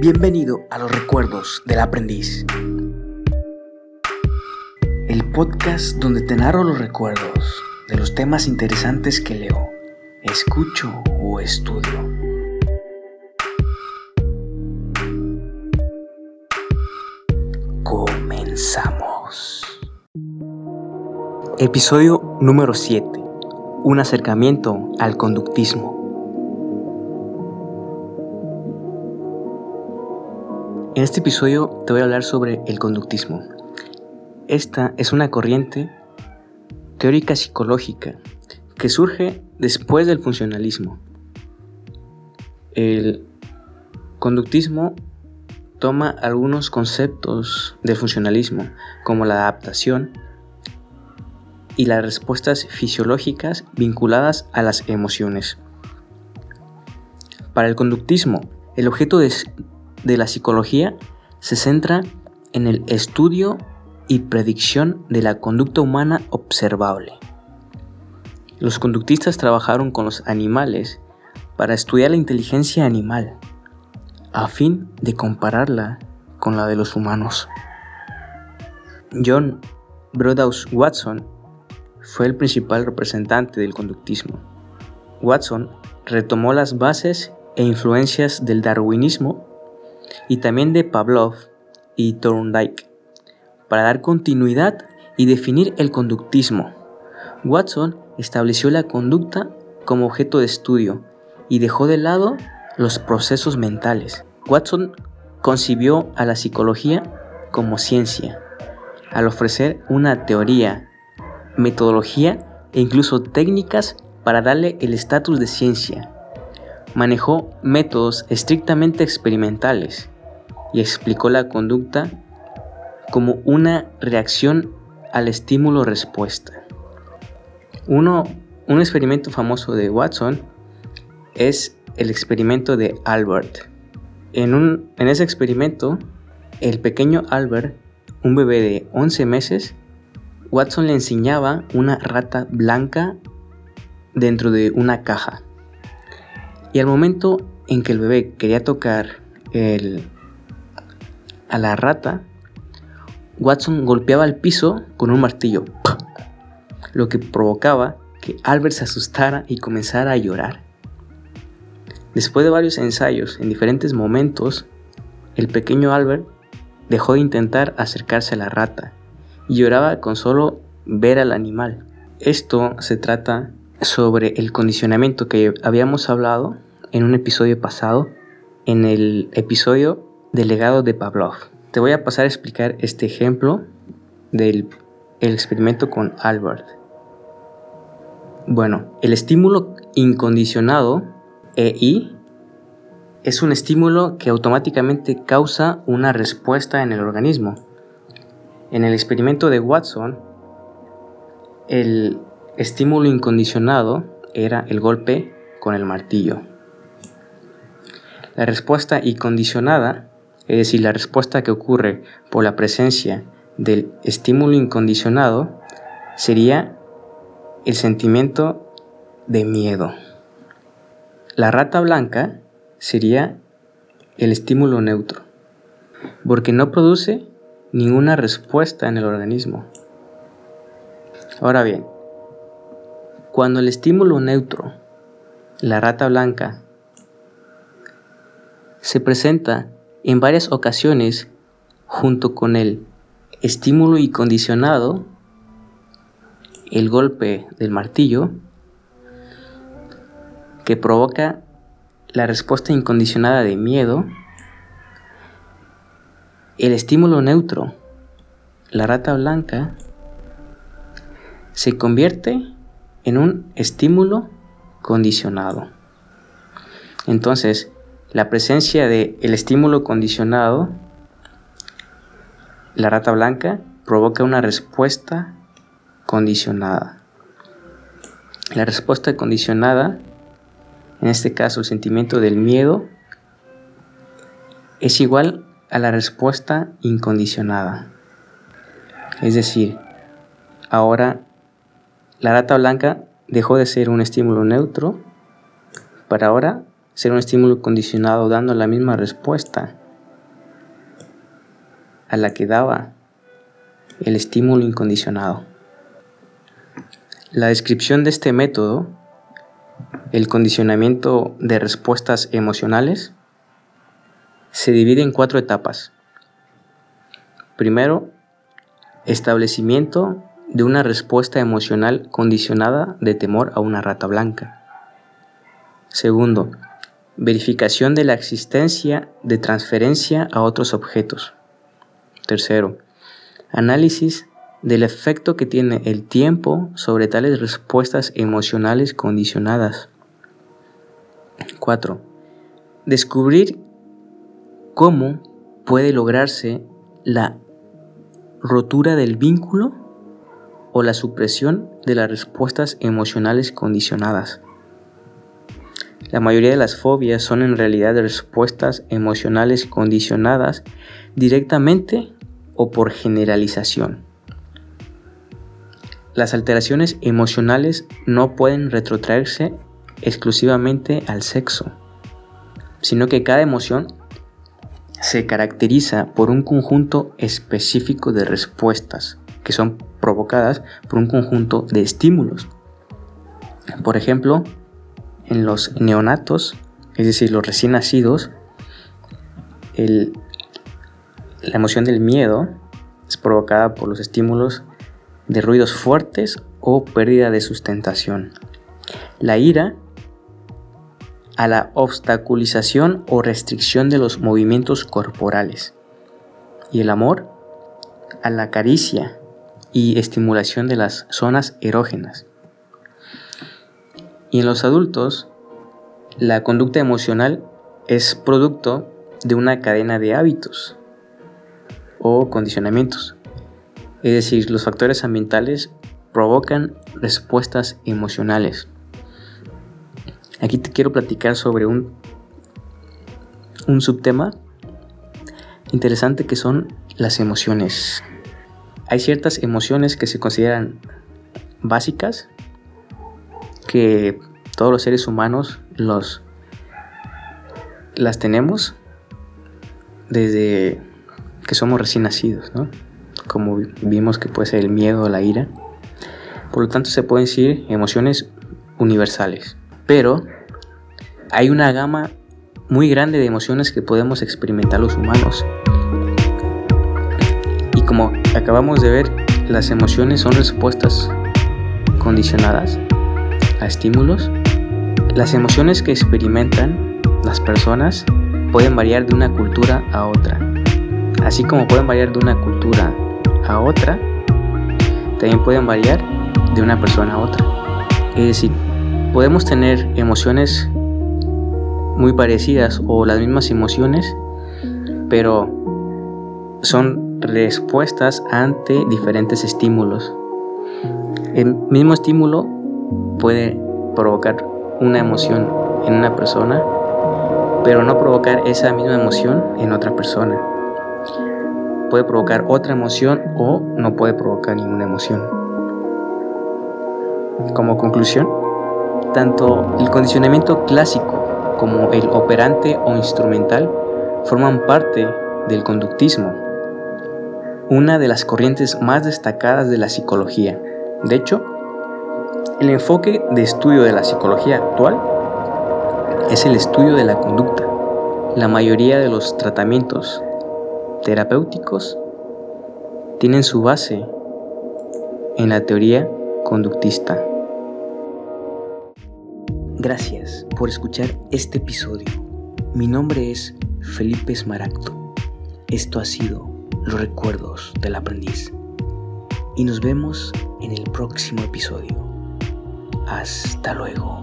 Bienvenido a los recuerdos del aprendiz. El podcast donde te narro los recuerdos de los temas interesantes que leo, escucho o estudio. Comenzamos. Episodio número 7. Un acercamiento al conductismo. En este episodio te voy a hablar sobre el conductismo. Esta es una corriente teórica psicológica que surge después del funcionalismo. El conductismo toma algunos conceptos del funcionalismo, como la adaptación y las respuestas fisiológicas vinculadas a las emociones. Para el conductismo, el objeto de, de la psicología se centra en el estudio y predicción de la conducta humana observable. Los conductistas trabajaron con los animales para estudiar la inteligencia animal, a fin de compararla con la de los humanos. John Brodhaus Watson fue el principal representante del conductismo. Watson retomó las bases e influencias del darwinismo y también de Pavlov y Thorndike para dar continuidad y definir el conductismo. Watson estableció la conducta como objeto de estudio y dejó de lado los procesos mentales. Watson concibió a la psicología como ciencia, al ofrecer una teoría, metodología e incluso técnicas para darle el estatus de ciencia manejó métodos estrictamente experimentales y explicó la conducta como una reacción al estímulo-respuesta. Uno, un experimento famoso de Watson es el experimento de Albert. En, un, en ese experimento, el pequeño Albert, un bebé de 11 meses, Watson le enseñaba una rata blanca dentro de una caja. Y al momento en que el bebé quería tocar a la rata, Watson golpeaba el piso con un martillo, lo que provocaba que Albert se asustara y comenzara a llorar. Después de varios ensayos en diferentes momentos, el pequeño Albert dejó de intentar acercarse a la rata y lloraba con solo ver al animal. Esto se trata sobre el condicionamiento que habíamos hablado en un episodio pasado, en el episodio del legado de Pavlov. Te voy a pasar a explicar este ejemplo del experimento con Albert. Bueno, el estímulo incondicionado, EI, es un estímulo que automáticamente causa una respuesta en el organismo. En el experimento de Watson, el estímulo incondicionado era el golpe con el martillo. La respuesta incondicionada, es decir, la respuesta que ocurre por la presencia del estímulo incondicionado, sería el sentimiento de miedo. La rata blanca sería el estímulo neutro, porque no produce ninguna respuesta en el organismo. Ahora bien, cuando el estímulo neutro, la rata blanca, se presenta en varias ocasiones junto con el estímulo incondicionado, el golpe del martillo, que provoca la respuesta incondicionada de miedo, el estímulo neutro, la rata blanca, se convierte en un estímulo condicionado. Entonces, la presencia del el estímulo condicionado, la rata blanca, provoca una respuesta condicionada. La respuesta condicionada, en este caso el sentimiento del miedo, es igual a la respuesta incondicionada. Es decir, ahora la rata blanca dejó de ser un estímulo neutro para ahora ser un estímulo condicionado dando la misma respuesta a la que daba el estímulo incondicionado. La descripción de este método, el condicionamiento de respuestas emocionales, se divide en cuatro etapas. Primero, establecimiento de una respuesta emocional condicionada de temor a una rata blanca. Segundo, verificación de la existencia de transferencia a otros objetos. Tercero, análisis del efecto que tiene el tiempo sobre tales respuestas emocionales condicionadas. 4. Descubrir cómo puede lograrse la rotura del vínculo o la supresión de las respuestas emocionales condicionadas. La mayoría de las fobias son en realidad respuestas emocionales condicionadas directamente o por generalización. Las alteraciones emocionales no pueden retrotraerse exclusivamente al sexo, sino que cada emoción se caracteriza por un conjunto específico de respuestas que son provocadas por un conjunto de estímulos. Por ejemplo, en los neonatos, es decir, los recién nacidos, la emoción del miedo es provocada por los estímulos de ruidos fuertes o pérdida de sustentación. La ira a la obstaculización o restricción de los movimientos corporales. Y el amor a la caricia y estimulación de las zonas erógenas. Y en los adultos, la conducta emocional es producto de una cadena de hábitos o condicionamientos es decir, los factores ambientales provocan respuestas emocionales. Aquí te quiero platicar sobre un, un subtema interesante que son las emociones. Hay ciertas emociones que se consideran básicas, que todos los seres humanos las tenemos desde que somos recién nacidos, ¿no? como vimos que puede ser el miedo o la ira. Por lo tanto, se pueden decir emociones universales. Pero hay una gama muy grande de emociones que podemos experimentar los humanos. Acabamos de ver, las emociones son respuestas condicionadas a estímulos. Las emociones que experimentan las personas pueden variar de una cultura a otra, así como pueden variar de una cultura a otra también pueden variar de una persona a otra. Es decir, podemos tener emociones muy parecidas o las mismas emociones, pero son respuestas ante diferentes estímulos. El mismo estímulo puede provocar una emoción en una persona, pero no provocar esa misma emoción en otra persona puede provocar otra emoción o no puede provocar ninguna emoción. Como conclusión, tanto el condicionamiento clásico como el operante o instrumental forman parte del conductismo, una de las corrientes más destacadas de la psicología. De hecho, el enfoque de estudio de la psicología actual es el estudio de la conducta. La mayoría de los tratamientos terapéuticos tienen su base en la teoría conductista. Gracias por escuchar este episodio. Mi nombre es Felipe Smaragdo. Esto ha sido Los Recuerdos del Aprendiz. Y nos vemos en el próximo episodio. Hasta luego.